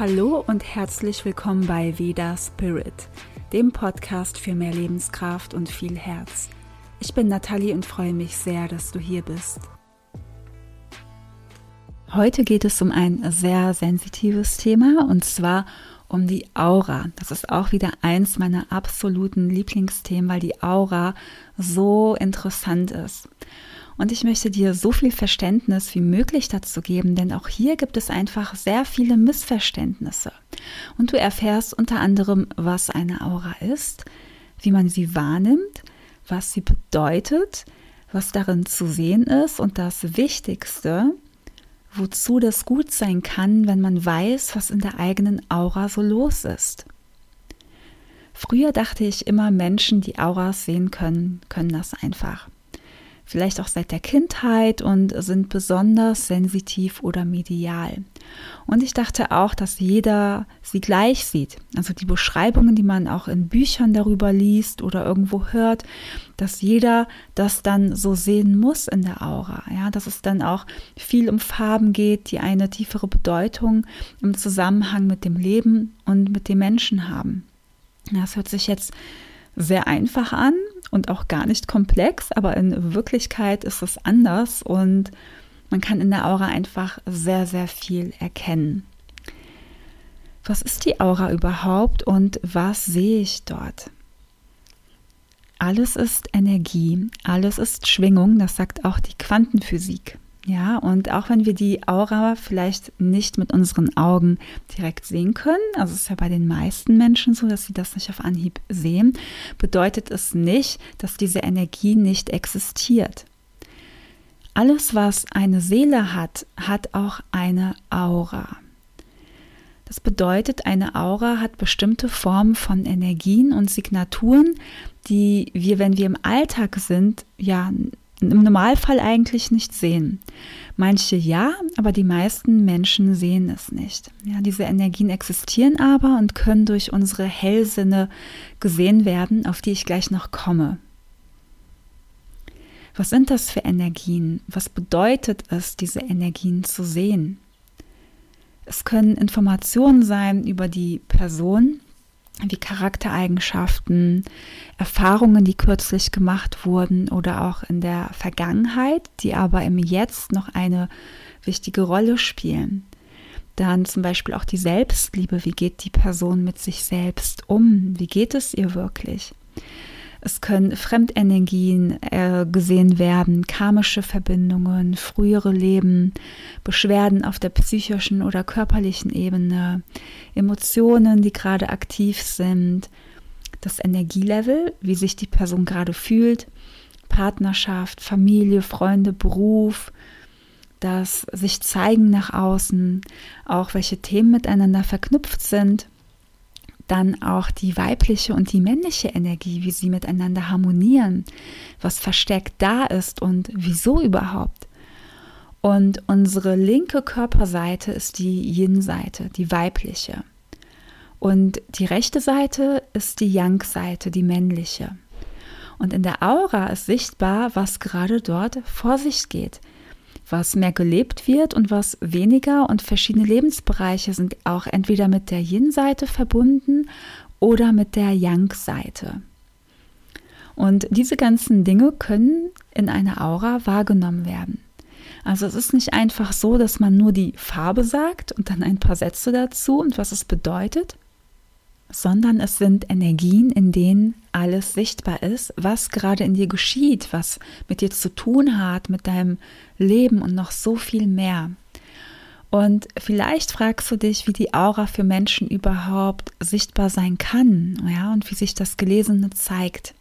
Hallo und herzlich willkommen bei Veda Spirit, dem Podcast für mehr Lebenskraft und viel Herz. Ich bin Nathalie und freue mich sehr, dass du hier bist. Heute geht es um ein sehr sensitives Thema und zwar um die Aura. Das ist auch wieder eins meiner absoluten Lieblingsthemen, weil die Aura so interessant ist. Und ich möchte dir so viel Verständnis wie möglich dazu geben, denn auch hier gibt es einfach sehr viele Missverständnisse. Und du erfährst unter anderem, was eine Aura ist, wie man sie wahrnimmt, was sie bedeutet, was darin zu sehen ist und das Wichtigste, wozu das gut sein kann, wenn man weiß, was in der eigenen Aura so los ist. Früher dachte ich immer, Menschen, die Auras sehen können, können das einfach vielleicht auch seit der Kindheit und sind besonders sensitiv oder medial. Und ich dachte auch, dass jeder sie gleich sieht. Also die Beschreibungen, die man auch in Büchern darüber liest oder irgendwo hört, dass jeder das dann so sehen muss in der Aura. Ja, dass es dann auch viel um Farben geht, die eine tiefere Bedeutung im Zusammenhang mit dem Leben und mit dem Menschen haben. Das hört sich jetzt sehr einfach an und auch gar nicht komplex, aber in Wirklichkeit ist es anders und man kann in der Aura einfach sehr, sehr viel erkennen. Was ist die Aura überhaupt und was sehe ich dort? Alles ist Energie, alles ist Schwingung, das sagt auch die Quantenphysik. Ja, und auch wenn wir die Aura vielleicht nicht mit unseren Augen direkt sehen können, also es ist ja bei den meisten Menschen so, dass sie das nicht auf Anhieb sehen, bedeutet es nicht, dass diese Energie nicht existiert. Alles, was eine Seele hat, hat auch eine Aura. Das bedeutet, eine Aura hat bestimmte Formen von Energien und Signaturen, die wir, wenn wir im Alltag sind, ja im Normalfall eigentlich nicht sehen. Manche ja, aber die meisten Menschen sehen es nicht. Ja, diese Energien existieren aber und können durch unsere Hellsinne gesehen werden, auf die ich gleich noch komme. Was sind das für Energien? Was bedeutet es, diese Energien zu sehen? Es können Informationen sein über die Person, wie Charaktereigenschaften, Erfahrungen, die kürzlich gemacht wurden oder auch in der Vergangenheit, die aber im Jetzt noch eine wichtige Rolle spielen. Dann zum Beispiel auch die Selbstliebe. Wie geht die Person mit sich selbst um? Wie geht es ihr wirklich? Es können Fremdenergien äh, gesehen werden, karmische Verbindungen, frühere Leben, Beschwerden auf der psychischen oder körperlichen Ebene, Emotionen, die gerade aktiv sind, das Energielevel, wie sich die Person gerade fühlt, Partnerschaft, Familie, Freunde, Beruf, das sich zeigen nach außen, auch welche Themen miteinander verknüpft sind dann auch die weibliche und die männliche Energie, wie sie miteinander harmonieren, was verstärkt da ist und wieso überhaupt. Und unsere linke Körperseite ist die Yin-Seite, die weibliche. Und die rechte Seite ist die Yang-Seite, die männliche. Und in der Aura ist sichtbar, was gerade dort vor sich geht was mehr gelebt wird und was weniger. Und verschiedene Lebensbereiche sind auch entweder mit der Yin-Seite verbunden oder mit der Yang-Seite. Und diese ganzen Dinge können in einer Aura wahrgenommen werden. Also es ist nicht einfach so, dass man nur die Farbe sagt und dann ein paar Sätze dazu und was es bedeutet, sondern es sind Energien, in denen alles sichtbar ist, was gerade in dir geschieht, was mit dir zu tun hat, mit deinem Leben und noch so viel mehr. Und vielleicht fragst du dich, wie die Aura für Menschen überhaupt sichtbar sein kann, ja, und wie sich das Gelesene zeigt.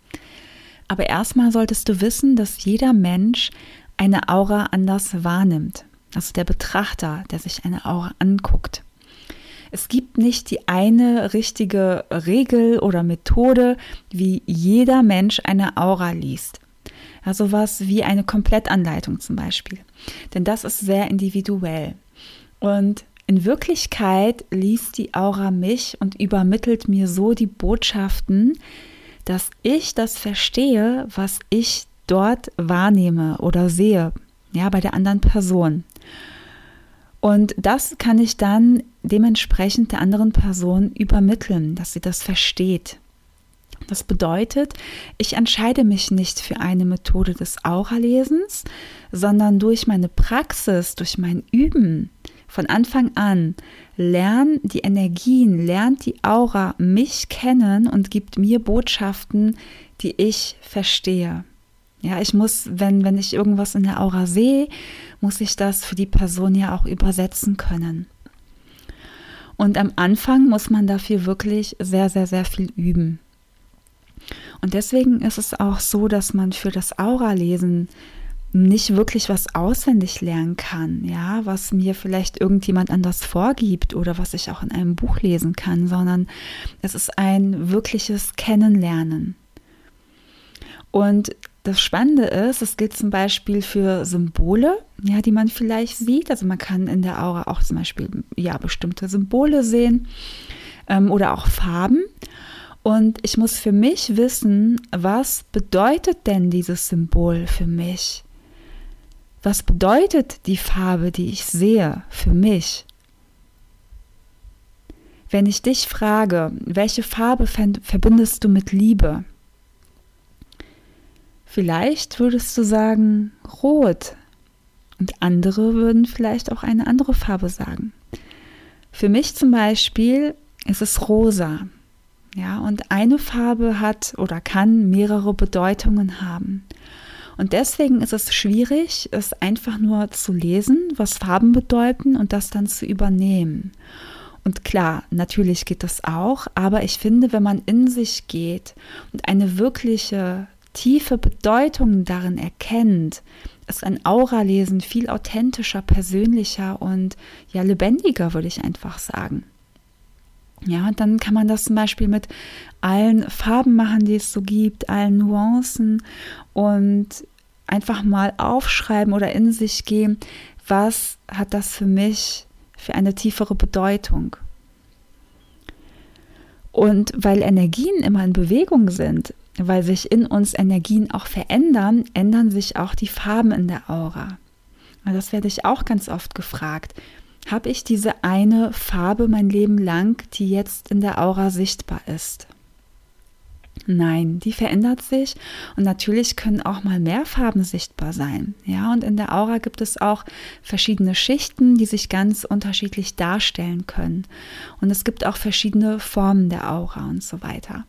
Aber erstmal solltest du wissen, dass jeder Mensch eine Aura anders wahrnimmt. Also der Betrachter, der sich eine Aura anguckt. Es gibt nicht die eine richtige Regel oder Methode, wie jeder Mensch eine Aura liest. Also was wie eine Komplettanleitung zum Beispiel. Denn das ist sehr individuell. Und in Wirklichkeit liest die Aura mich und übermittelt mir so die Botschaften, dass ich das verstehe, was ich dort wahrnehme oder sehe, ja, bei der anderen Person. Und das kann ich dann dementsprechend der anderen Person übermitteln, dass sie das versteht. Das bedeutet, ich entscheide mich nicht für eine Methode des Aura-Lesens, sondern durch meine Praxis, durch mein Üben von Anfang an lernt die Energien, lernt die Aura mich kennen und gibt mir Botschaften, die ich verstehe. Ja, ich muss, wenn, wenn ich irgendwas in der Aura sehe, muss ich das für die Person ja auch übersetzen können. Und am Anfang muss man dafür wirklich sehr, sehr, sehr viel üben. Und deswegen ist es auch so, dass man für das Aura-Lesen nicht wirklich was auswendig lernen kann, ja, was mir vielleicht irgendjemand anders vorgibt oder was ich auch in einem Buch lesen kann, sondern es ist ein wirkliches Kennenlernen. Und das Spannende ist, es gilt zum Beispiel für Symbole, ja, die man vielleicht sieht. Also man kann in der Aura auch zum Beispiel ja bestimmte Symbole sehen ähm, oder auch Farben. Und ich muss für mich wissen, was bedeutet denn dieses Symbol für mich? Was bedeutet die Farbe, die ich sehe, für mich? Wenn ich dich frage, welche Farbe verbindest du mit Liebe? Vielleicht würdest du sagen rot und andere würden vielleicht auch eine andere Farbe sagen. Für mich zum Beispiel ist es rosa. Ja, und eine Farbe hat oder kann mehrere Bedeutungen haben. Und deswegen ist es schwierig, es einfach nur zu lesen, was Farben bedeuten und das dann zu übernehmen. Und klar, natürlich geht das auch, aber ich finde, wenn man in sich geht und eine wirkliche tiefe Bedeutung darin erkennt, ist ein Aura-Lesen viel authentischer, persönlicher und ja lebendiger, würde ich einfach sagen. Ja, und dann kann man das zum Beispiel mit allen Farben machen, die es so gibt, allen Nuancen und einfach mal aufschreiben oder in sich gehen, was hat das für mich für eine tiefere Bedeutung. Und weil Energien immer in Bewegung sind, weil sich in uns Energien auch verändern, ändern sich auch die Farben in der Aura. Das werde ich auch ganz oft gefragt. Habe ich diese eine Farbe mein Leben lang, die jetzt in der Aura sichtbar ist? Nein, die verändert sich und natürlich können auch mal mehr Farben sichtbar sein. Ja, und in der Aura gibt es auch verschiedene Schichten, die sich ganz unterschiedlich darstellen können. Und es gibt auch verschiedene Formen der Aura und so weiter.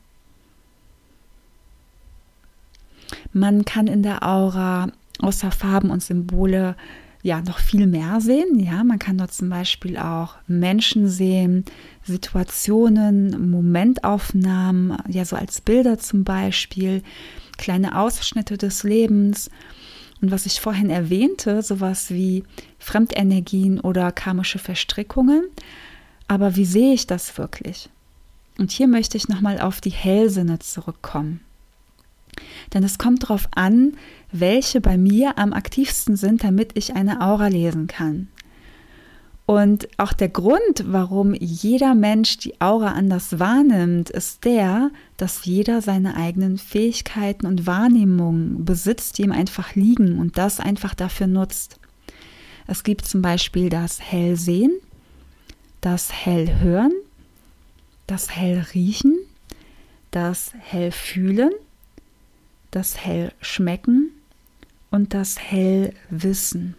Man kann in der Aura außer Farben und Symbole ja noch viel mehr sehen. Ja, man kann dort zum Beispiel auch Menschen sehen, Situationen, Momentaufnahmen, ja so als Bilder zum Beispiel, kleine Ausschnitte des Lebens. Und was ich vorhin erwähnte, sowas wie Fremdenergien oder karmische Verstrickungen. Aber wie sehe ich das wirklich? Und hier möchte ich nochmal auf die Hellsinne zurückkommen. Denn es kommt darauf an, welche bei mir am aktivsten sind, damit ich eine Aura lesen kann. Und auch der Grund, warum jeder Mensch die Aura anders wahrnimmt, ist der, dass jeder seine eigenen Fähigkeiten und Wahrnehmungen besitzt, die ihm einfach liegen und das einfach dafür nutzt. Es gibt zum Beispiel das Hellsehen, das Hellhören, das Hellriechen, das Hellfühlen das Hellschmecken und das Hellwissen.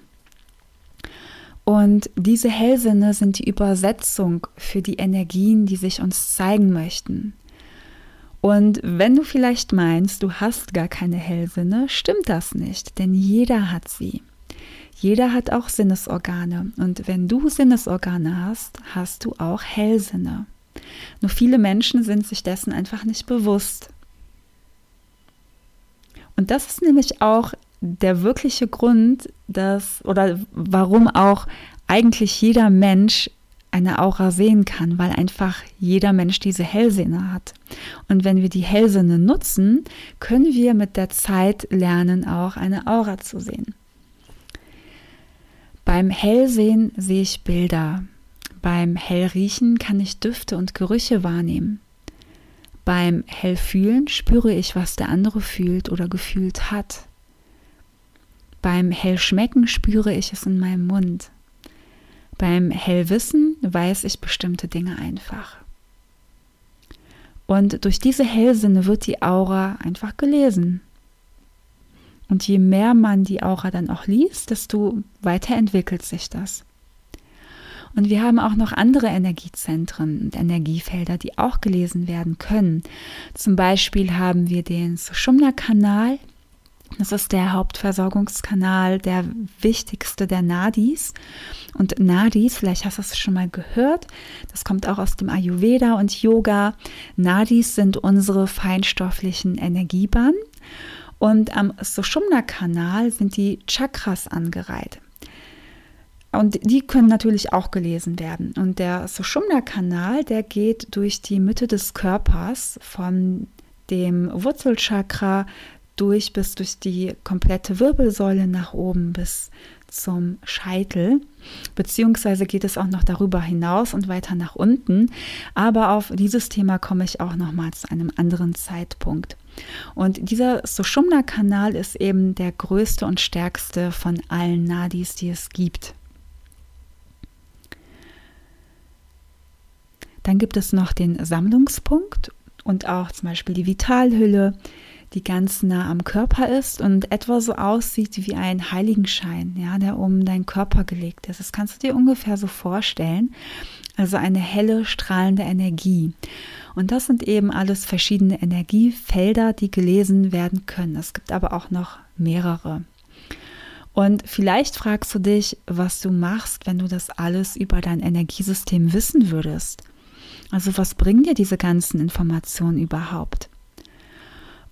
Und diese Hellsinne sind die Übersetzung für die Energien, die sich uns zeigen möchten. Und wenn du vielleicht meinst, du hast gar keine Hellsinne, stimmt das nicht, denn jeder hat sie. Jeder hat auch Sinnesorgane. Und wenn du Sinnesorgane hast, hast du auch Hellsinne. Nur viele Menschen sind sich dessen einfach nicht bewusst. Und das ist nämlich auch der wirkliche Grund, dass oder warum auch eigentlich jeder Mensch eine Aura sehen kann, weil einfach jeder Mensch diese Hellsinne hat. Und wenn wir die Hellsinne nutzen, können wir mit der Zeit lernen, auch eine Aura zu sehen. Beim Hellsehen sehe ich Bilder. Beim Hellriechen kann ich Düfte und Gerüche wahrnehmen. Beim Hellfühlen spüre ich, was der andere fühlt oder gefühlt hat. Beim Hellschmecken spüre ich es in meinem Mund. Beim Hellwissen weiß ich bestimmte Dinge einfach. Und durch diese Hellsinne wird die Aura einfach gelesen. Und je mehr man die Aura dann auch liest, desto weiter entwickelt sich das. Und wir haben auch noch andere Energiezentren und Energiefelder, die auch gelesen werden können. Zum Beispiel haben wir den Sushumna-Kanal. Das ist der Hauptversorgungskanal, der wichtigste der Nadis. Und Nadis, vielleicht hast du es schon mal gehört, das kommt auch aus dem Ayurveda und Yoga. Nadis sind unsere feinstofflichen Energiebahnen. Und am Sushumna-Kanal sind die Chakras angereiht. Und die können natürlich auch gelesen werden. Und der Sushumna-Kanal, der geht durch die Mitte des Körpers von dem Wurzelchakra durch bis durch die komplette Wirbelsäule nach oben bis zum Scheitel, beziehungsweise geht es auch noch darüber hinaus und weiter nach unten. Aber auf dieses Thema komme ich auch noch mal zu einem anderen Zeitpunkt. Und dieser Sushumna-Kanal ist eben der größte und stärkste von allen Nadis, die es gibt. Dann gibt es noch den Sammlungspunkt und auch zum Beispiel die Vitalhülle, die ganz nah am Körper ist und etwa so aussieht wie ein Heiligenschein, ja, der um deinen Körper gelegt ist. Das kannst du dir ungefähr so vorstellen. Also eine helle, strahlende Energie. Und das sind eben alles verschiedene Energiefelder, die gelesen werden können. Es gibt aber auch noch mehrere. Und vielleicht fragst du dich, was du machst, wenn du das alles über dein Energiesystem wissen würdest. Also was bringen dir diese ganzen Informationen überhaupt?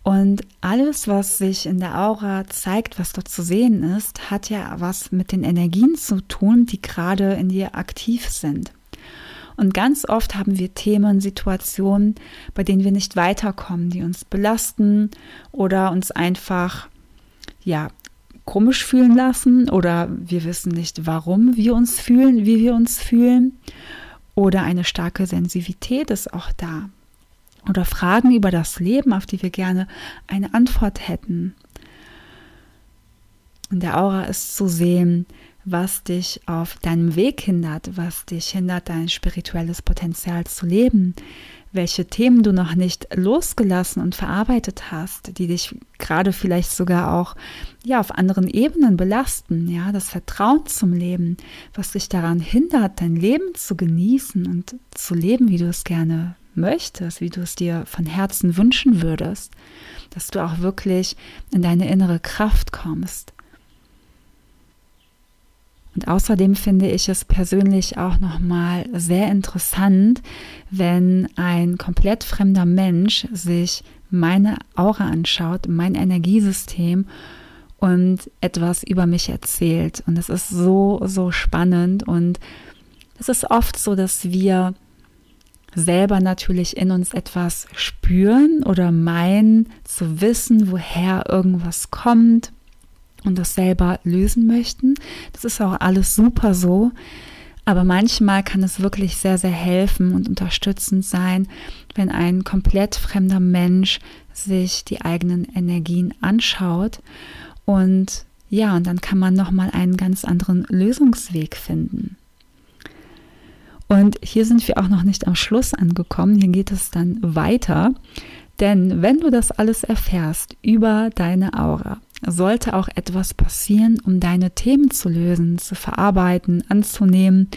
Und alles, was sich in der Aura zeigt, was dort zu sehen ist, hat ja was mit den Energien zu tun, die gerade in dir aktiv sind. Und ganz oft haben wir Themen, Situationen, bei denen wir nicht weiterkommen, die uns belasten oder uns einfach, ja, komisch fühlen lassen oder wir wissen nicht, warum wir uns fühlen, wie wir uns fühlen. Oder eine starke Sensitivität ist auch da. Oder Fragen über das Leben, auf die wir gerne eine Antwort hätten. In der Aura ist zu sehen, was dich auf deinem Weg hindert, was dich hindert, dein spirituelles Potenzial zu leben, welche Themen du noch nicht losgelassen und verarbeitet hast, die dich gerade vielleicht sogar auch ja auf anderen Ebenen belasten, ja, das Vertrauen zum Leben, was dich daran hindert, dein Leben zu genießen und zu leben, wie du es gerne möchtest, wie du es dir von Herzen wünschen würdest, dass du auch wirklich in deine innere Kraft kommst. Und außerdem finde ich es persönlich auch nochmal sehr interessant, wenn ein komplett fremder Mensch sich meine Aura anschaut, mein Energiesystem und etwas über mich erzählt. Und es ist so, so spannend. Und es ist oft so, dass wir selber natürlich in uns etwas spüren oder meinen zu wissen, woher irgendwas kommt und das selber lösen möchten. Das ist auch alles super so. Aber manchmal kann es wirklich sehr, sehr helfen und unterstützend sein, wenn ein komplett fremder Mensch sich die eigenen Energien anschaut. Und ja, und dann kann man nochmal einen ganz anderen Lösungsweg finden. Und hier sind wir auch noch nicht am Schluss angekommen. Hier geht es dann weiter. Denn wenn du das alles erfährst über deine Aura, sollte auch etwas passieren, um deine Themen zu lösen, zu verarbeiten, anzunehmen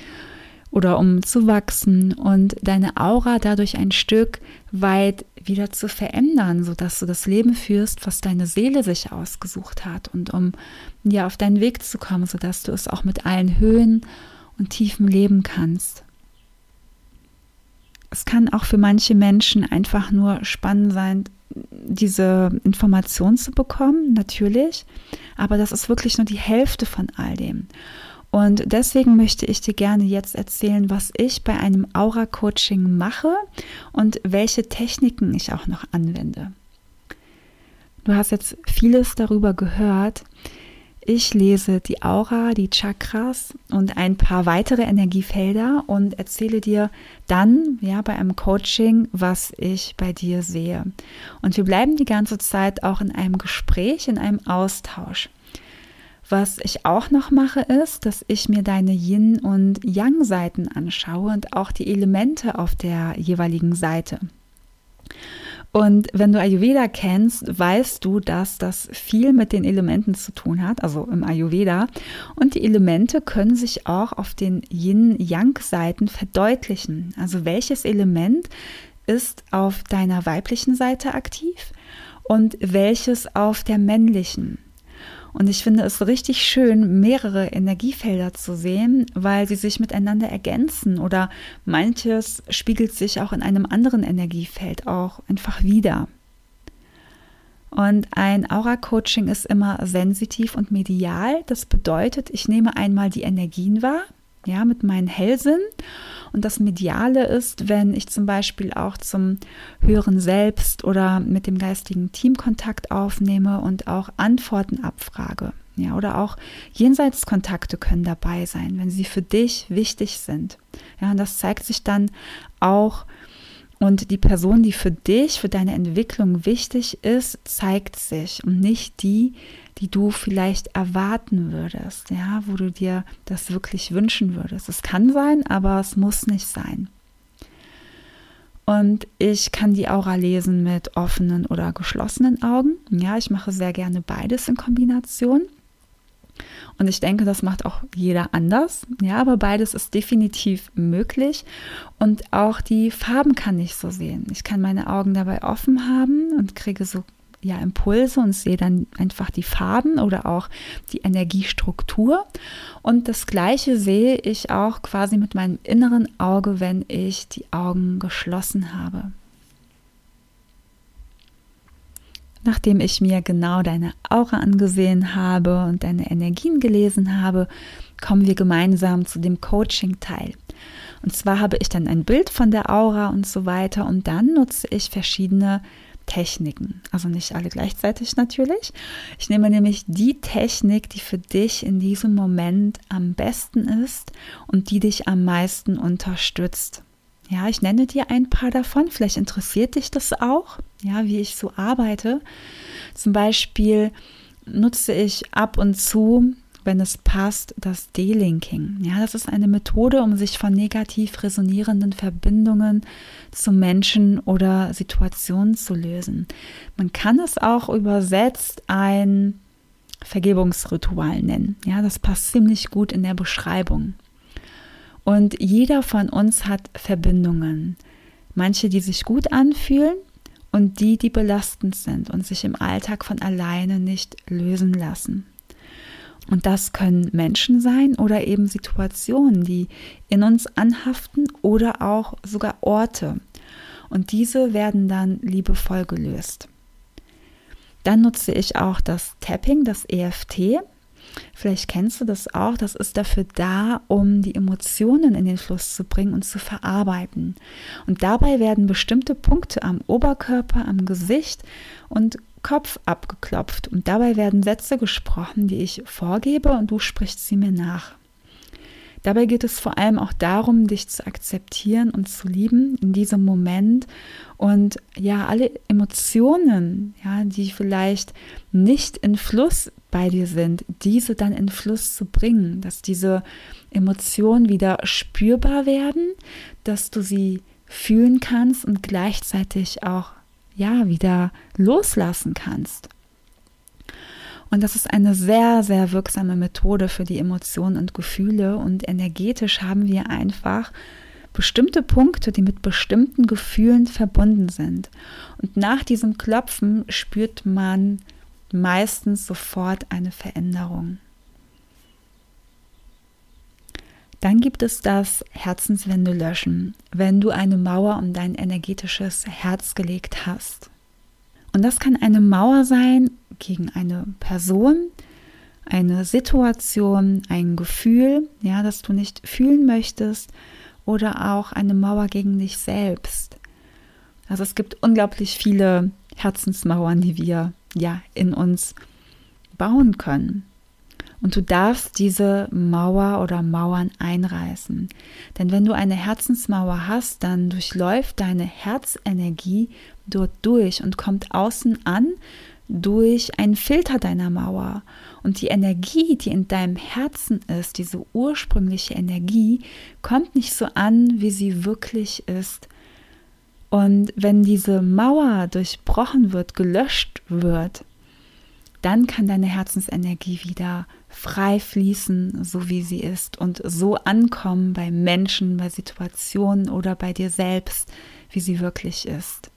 oder um zu wachsen und deine Aura dadurch ein Stück weit wieder zu verändern, sodass du das Leben führst, was deine Seele sich ausgesucht hat und um ja auf deinen Weg zu kommen, sodass du es auch mit allen Höhen und Tiefen leben kannst. Es kann auch für manche Menschen einfach nur spannend sein, diese Information zu bekommen, natürlich. Aber das ist wirklich nur die Hälfte von all dem. Und deswegen möchte ich dir gerne jetzt erzählen, was ich bei einem Aura-Coaching mache und welche Techniken ich auch noch anwende. Du hast jetzt vieles darüber gehört. Ich lese die Aura, die Chakras und ein paar weitere Energiefelder und erzähle dir dann, ja, bei einem Coaching, was ich bei dir sehe. Und wir bleiben die ganze Zeit auch in einem Gespräch, in einem Austausch. Was ich auch noch mache, ist, dass ich mir deine Yin- und Yang-Seiten anschaue und auch die Elemente auf der jeweiligen Seite. Und wenn du Ayurveda kennst, weißt du, dass das viel mit den Elementen zu tun hat, also im Ayurveda. Und die Elemente können sich auch auf den Yin-Yang-Seiten verdeutlichen. Also welches Element ist auf deiner weiblichen Seite aktiv und welches auf der männlichen. Und ich finde es richtig schön, mehrere Energiefelder zu sehen, weil sie sich miteinander ergänzen oder manches spiegelt sich auch in einem anderen Energiefeld auch einfach wieder. Und ein Aura-Coaching ist immer sensitiv und medial. Das bedeutet, ich nehme einmal die Energien wahr, ja, mit meinen Hellsinn und das Mediale ist, wenn ich zum Beispiel auch zum höheren Selbst oder mit dem geistigen Team Kontakt aufnehme und auch Antworten abfrage. Ja, oder auch Jenseitskontakte können dabei sein, wenn sie für dich wichtig sind. Ja, und das zeigt sich dann auch und die Person, die für dich, für deine Entwicklung wichtig ist, zeigt sich und nicht die, die du vielleicht erwarten würdest, ja, wo du dir das wirklich wünschen würdest. Es kann sein, aber es muss nicht sein. Und ich kann die Aura lesen mit offenen oder geschlossenen Augen. Ja, ich mache sehr gerne beides in Kombination. Und ich denke, das macht auch jeder anders. Ja, aber beides ist definitiv möglich. Und auch die Farben kann ich so sehen. Ich kann meine Augen dabei offen haben und kriege so ja, Impulse und sehe dann einfach die Farben oder auch die Energiestruktur. Und das gleiche sehe ich auch quasi mit meinem inneren Auge, wenn ich die Augen geschlossen habe. Nachdem ich mir genau deine Aura angesehen habe und deine Energien gelesen habe, kommen wir gemeinsam zu dem Coaching-Teil. Und zwar habe ich dann ein Bild von der Aura und so weiter und dann nutze ich verschiedene Techniken. Also nicht alle gleichzeitig natürlich. Ich nehme nämlich die Technik, die für dich in diesem Moment am besten ist und die dich am meisten unterstützt. Ja, ich nenne dir ein paar davon. Vielleicht interessiert dich das auch, ja, wie ich so arbeite. Zum Beispiel nutze ich ab und zu wenn es passt, das Delinking. Ja, das ist eine Methode, um sich von negativ resonierenden Verbindungen zu Menschen oder Situationen zu lösen. Man kann es auch übersetzt ein Vergebungsritual nennen. Ja, das passt ziemlich gut in der Beschreibung. Und jeder von uns hat Verbindungen. Manche, die sich gut anfühlen und die, die belastend sind und sich im Alltag von alleine nicht lösen lassen. Und das können Menschen sein oder eben Situationen, die in uns anhaften oder auch sogar Orte. Und diese werden dann liebevoll gelöst. Dann nutze ich auch das Tapping, das EFT. Vielleicht kennst du das auch. Das ist dafür da, um die Emotionen in den Fluss zu bringen und zu verarbeiten. Und dabei werden bestimmte Punkte am Oberkörper, am Gesicht und Kopf abgeklopft und dabei werden Sätze gesprochen, die ich vorgebe und du sprichst sie mir nach. Dabei geht es vor allem auch darum, dich zu akzeptieren und zu lieben in diesem Moment und ja, alle Emotionen, ja, die vielleicht nicht in Fluss bei dir sind, diese dann in Fluss zu bringen, dass diese Emotionen wieder spürbar werden, dass du sie fühlen kannst und gleichzeitig auch ja, wieder loslassen kannst. Und das ist eine sehr, sehr wirksame Methode für die Emotionen und Gefühle. Und energetisch haben wir einfach bestimmte Punkte, die mit bestimmten Gefühlen verbunden sind. Und nach diesem Klopfen spürt man meistens sofort eine Veränderung. Dann gibt es das Herzenswände löschen, wenn du eine Mauer um dein energetisches Herz gelegt hast. Und das kann eine Mauer sein gegen eine Person, eine Situation, ein Gefühl, ja, das du nicht fühlen möchtest, oder auch eine Mauer gegen dich selbst. Also es gibt unglaublich viele Herzensmauern, die wir ja in uns bauen können. Und du darfst diese Mauer oder Mauern einreißen. Denn wenn du eine Herzensmauer hast, dann durchläuft deine Herzenergie dort durch und kommt außen an durch einen Filter deiner Mauer. Und die Energie, die in deinem Herzen ist, diese ursprüngliche Energie, kommt nicht so an, wie sie wirklich ist. Und wenn diese Mauer durchbrochen wird, gelöscht wird, dann kann deine Herzensenergie wieder frei fließen, so wie sie ist und so ankommen bei Menschen, bei Situationen oder bei dir selbst, wie sie wirklich ist.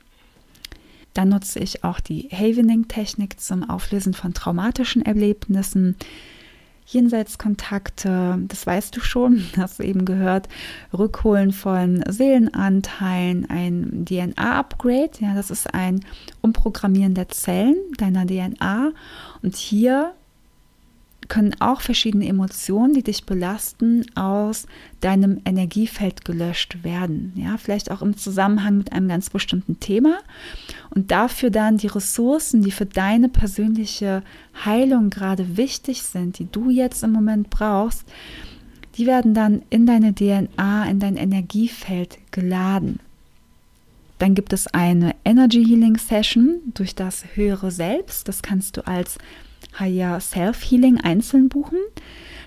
Dann nutze ich auch die Havening-Technik zum Auflösen von traumatischen Erlebnissen. Jenseitskontakte, das weißt du schon, hast du eben gehört, Rückholen von Seelenanteilen, ein DNA-Upgrade, ja, das ist ein Umprogrammieren der Zellen deiner DNA. Und hier können auch verschiedene Emotionen, die dich belasten, aus deinem Energiefeld gelöscht werden. Ja, vielleicht auch im Zusammenhang mit einem ganz bestimmten Thema. Und dafür dann die Ressourcen, die für deine persönliche Heilung gerade wichtig sind, die du jetzt im Moment brauchst, die werden dann in deine DNA, in dein Energiefeld geladen. Dann gibt es eine Energy Healing Session durch das höhere Selbst. Das kannst du als Higher Self Healing einzeln buchen.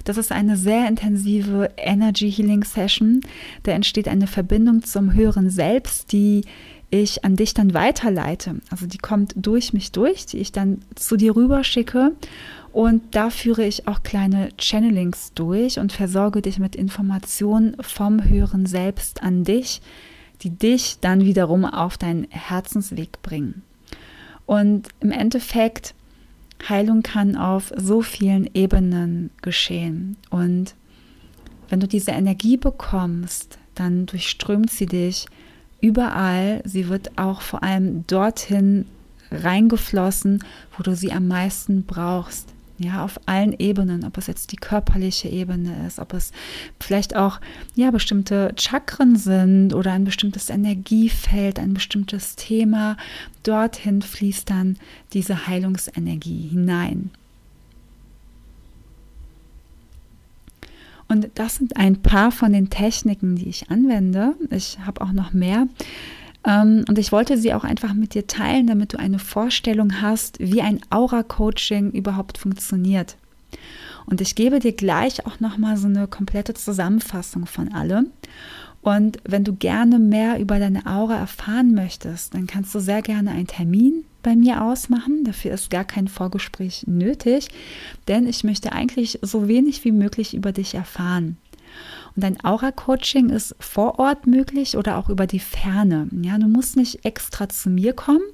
Das ist eine sehr intensive Energy Healing Session. Da entsteht eine Verbindung zum höheren Selbst, die ich an dich dann weiterleite. Also die kommt durch mich durch, die ich dann zu dir rüber schicke. Und da führe ich auch kleine Channelings durch und versorge dich mit Informationen vom höheren Selbst an dich, die dich dann wiederum auf deinen Herzensweg bringen. Und im Endeffekt Heilung kann auf so vielen Ebenen geschehen. Und wenn du diese Energie bekommst, dann durchströmt sie dich überall. Sie wird auch vor allem dorthin reingeflossen, wo du sie am meisten brauchst. Ja, auf allen Ebenen, ob es jetzt die körperliche Ebene ist, ob es vielleicht auch ja bestimmte Chakren sind oder ein bestimmtes Energiefeld, ein bestimmtes Thema. Dorthin fließt dann diese Heilungsenergie hinein. Und das sind ein paar von den Techniken, die ich anwende. Ich habe auch noch mehr. Ähm, und ich wollte sie auch einfach mit dir teilen, damit du eine Vorstellung hast, wie ein Aura-Coaching überhaupt funktioniert. Und ich gebe dir gleich auch nochmal so eine komplette Zusammenfassung von allem. Und wenn du gerne mehr über deine Aura erfahren möchtest, dann kannst du sehr gerne einen Termin bei mir ausmachen. Dafür ist gar kein Vorgespräch nötig, denn ich möchte eigentlich so wenig wie möglich über dich erfahren. Und ein Aura-Coaching ist vor Ort möglich oder auch über die Ferne. Ja, du musst nicht extra zu mir kommen.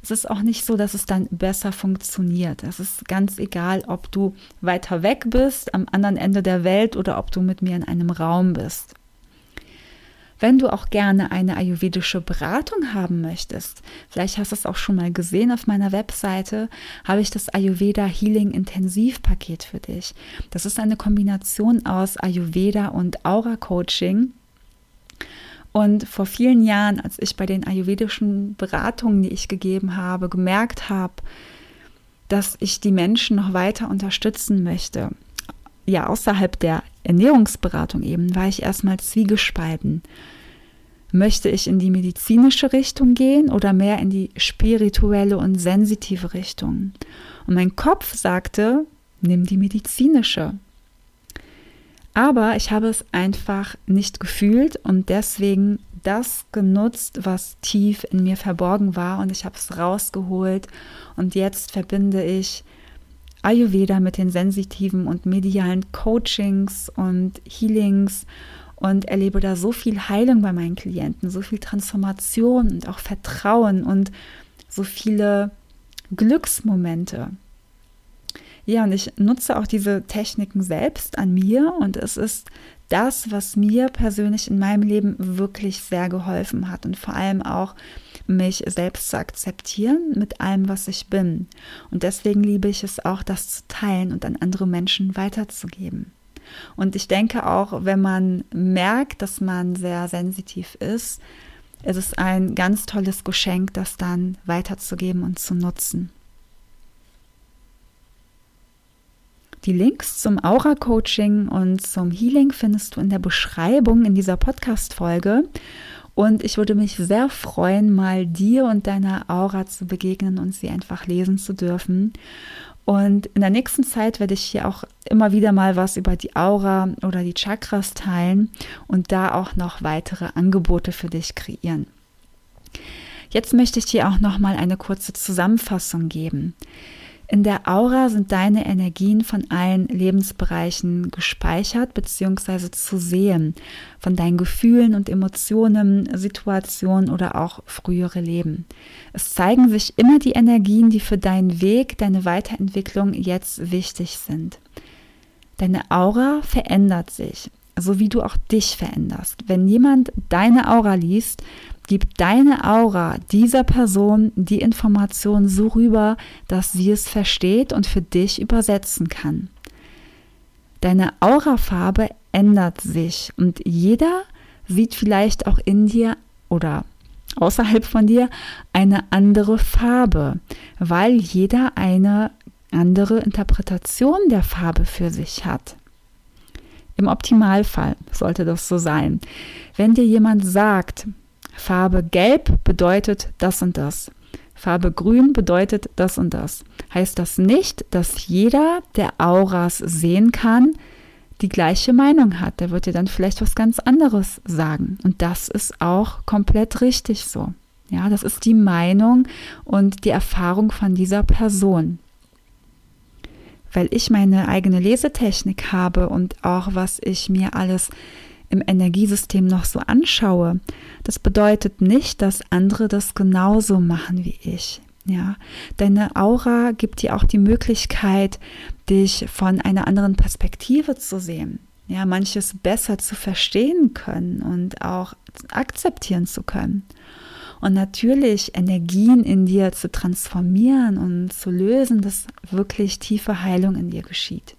Es ist auch nicht so, dass es dann besser funktioniert. Es ist ganz egal, ob du weiter weg bist, am anderen Ende der Welt oder ob du mit mir in einem Raum bist. Wenn du auch gerne eine ayurvedische Beratung haben möchtest, vielleicht hast du es auch schon mal gesehen auf meiner Webseite, habe ich das Ayurveda Healing Intensivpaket für dich. Das ist eine Kombination aus Ayurveda und Aura Coaching. Und vor vielen Jahren, als ich bei den ayurvedischen Beratungen, die ich gegeben habe, gemerkt habe, dass ich die Menschen noch weiter unterstützen möchte, ja, außerhalb der Ernährungsberatung eben, war ich erstmal zwiegespalten. Möchte ich in die medizinische Richtung gehen oder mehr in die spirituelle und sensitive Richtung? Und mein Kopf sagte, nimm die medizinische. Aber ich habe es einfach nicht gefühlt und deswegen das genutzt, was tief in mir verborgen war und ich habe es rausgeholt und jetzt verbinde ich Ayurveda mit den sensitiven und medialen Coachings und Healings und erlebe da so viel Heilung bei meinen Klienten, so viel Transformation und auch Vertrauen und so viele Glücksmomente. Ja, und ich nutze auch diese Techniken selbst an mir und es ist das, was mir persönlich in meinem Leben wirklich sehr geholfen hat und vor allem auch mich selbst zu akzeptieren mit allem, was ich bin. Und deswegen liebe ich es auch, das zu teilen und an andere Menschen weiterzugeben. Und ich denke auch, wenn man merkt, dass man sehr sensitiv ist, ist es ein ganz tolles Geschenk, das dann weiterzugeben und zu nutzen. Die Links zum Aura-Coaching und zum Healing findest du in der Beschreibung in dieser Podcast-Folge. Und ich würde mich sehr freuen, mal dir und deiner Aura zu begegnen und sie einfach lesen zu dürfen. Und in der nächsten Zeit werde ich hier auch immer wieder mal was über die Aura oder die Chakras teilen und da auch noch weitere Angebote für dich kreieren. Jetzt möchte ich dir auch noch mal eine kurze Zusammenfassung geben. In der Aura sind deine Energien von allen Lebensbereichen gespeichert bzw. zu sehen, von deinen Gefühlen und Emotionen, Situationen oder auch frühere Leben. Es zeigen sich immer die Energien, die für deinen Weg, deine Weiterentwicklung jetzt wichtig sind. Deine Aura verändert sich, so wie du auch dich veränderst. Wenn jemand deine Aura liest, gibt deine Aura dieser Person die Information so rüber, dass sie es versteht und für dich übersetzen kann. Deine Aurafarbe ändert sich und jeder sieht vielleicht auch in dir oder außerhalb von dir eine andere Farbe, weil jeder eine andere Interpretation der Farbe für sich hat. Im Optimalfall sollte das so sein. Wenn dir jemand sagt, Farbe Gelb bedeutet das und das. Farbe Grün bedeutet das und das. Heißt das nicht, dass jeder, der Auras sehen kann, die gleiche Meinung hat. Der wird dir dann vielleicht was ganz anderes sagen. Und das ist auch komplett richtig so. Ja, das ist die Meinung und die Erfahrung von dieser Person. Weil ich meine eigene Lesetechnik habe und auch was ich mir alles im Energiesystem noch so anschaue, das bedeutet nicht, dass andere das genauso machen wie ich. Ja, deine Aura gibt dir auch die Möglichkeit, dich von einer anderen Perspektive zu sehen. Ja, manches besser zu verstehen können und auch akzeptieren zu können. Und natürlich Energien in dir zu transformieren und zu lösen, dass wirklich tiefe Heilung in dir geschieht.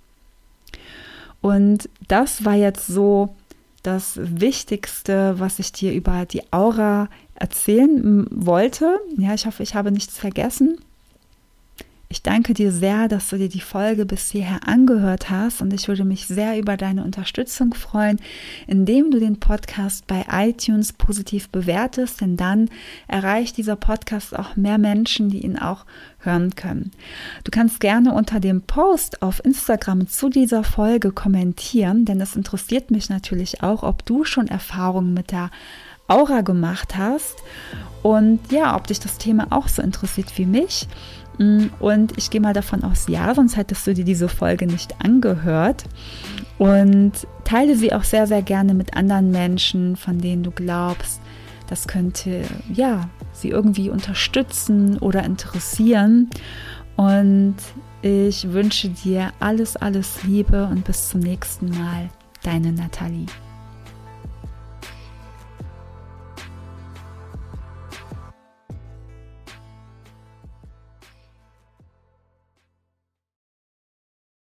Und das war jetzt so das Wichtigste, was ich dir über die Aura erzählen wollte. Ja, ich hoffe, ich habe nichts vergessen. Ich danke dir sehr, dass du dir die Folge bis hierher angehört hast und ich würde mich sehr über deine Unterstützung freuen, indem du den Podcast bei iTunes positiv bewertest, denn dann erreicht dieser Podcast auch mehr Menschen, die ihn auch hören können. Du kannst gerne unter dem Post auf Instagram zu dieser Folge kommentieren, denn es interessiert mich natürlich auch, ob du schon Erfahrungen mit der Aura gemacht hast und ja, ob dich das Thema auch so interessiert wie mich. Mm, und ich gehe mal davon aus, ja, sonst hättest du dir diese Folge nicht angehört. Und teile sie auch sehr, sehr gerne mit anderen Menschen, von denen du glaubst, das könnte, ja, sie irgendwie unterstützen oder interessieren. Und ich wünsche dir alles, alles Liebe und bis zum nächsten Mal. Deine Nathalie.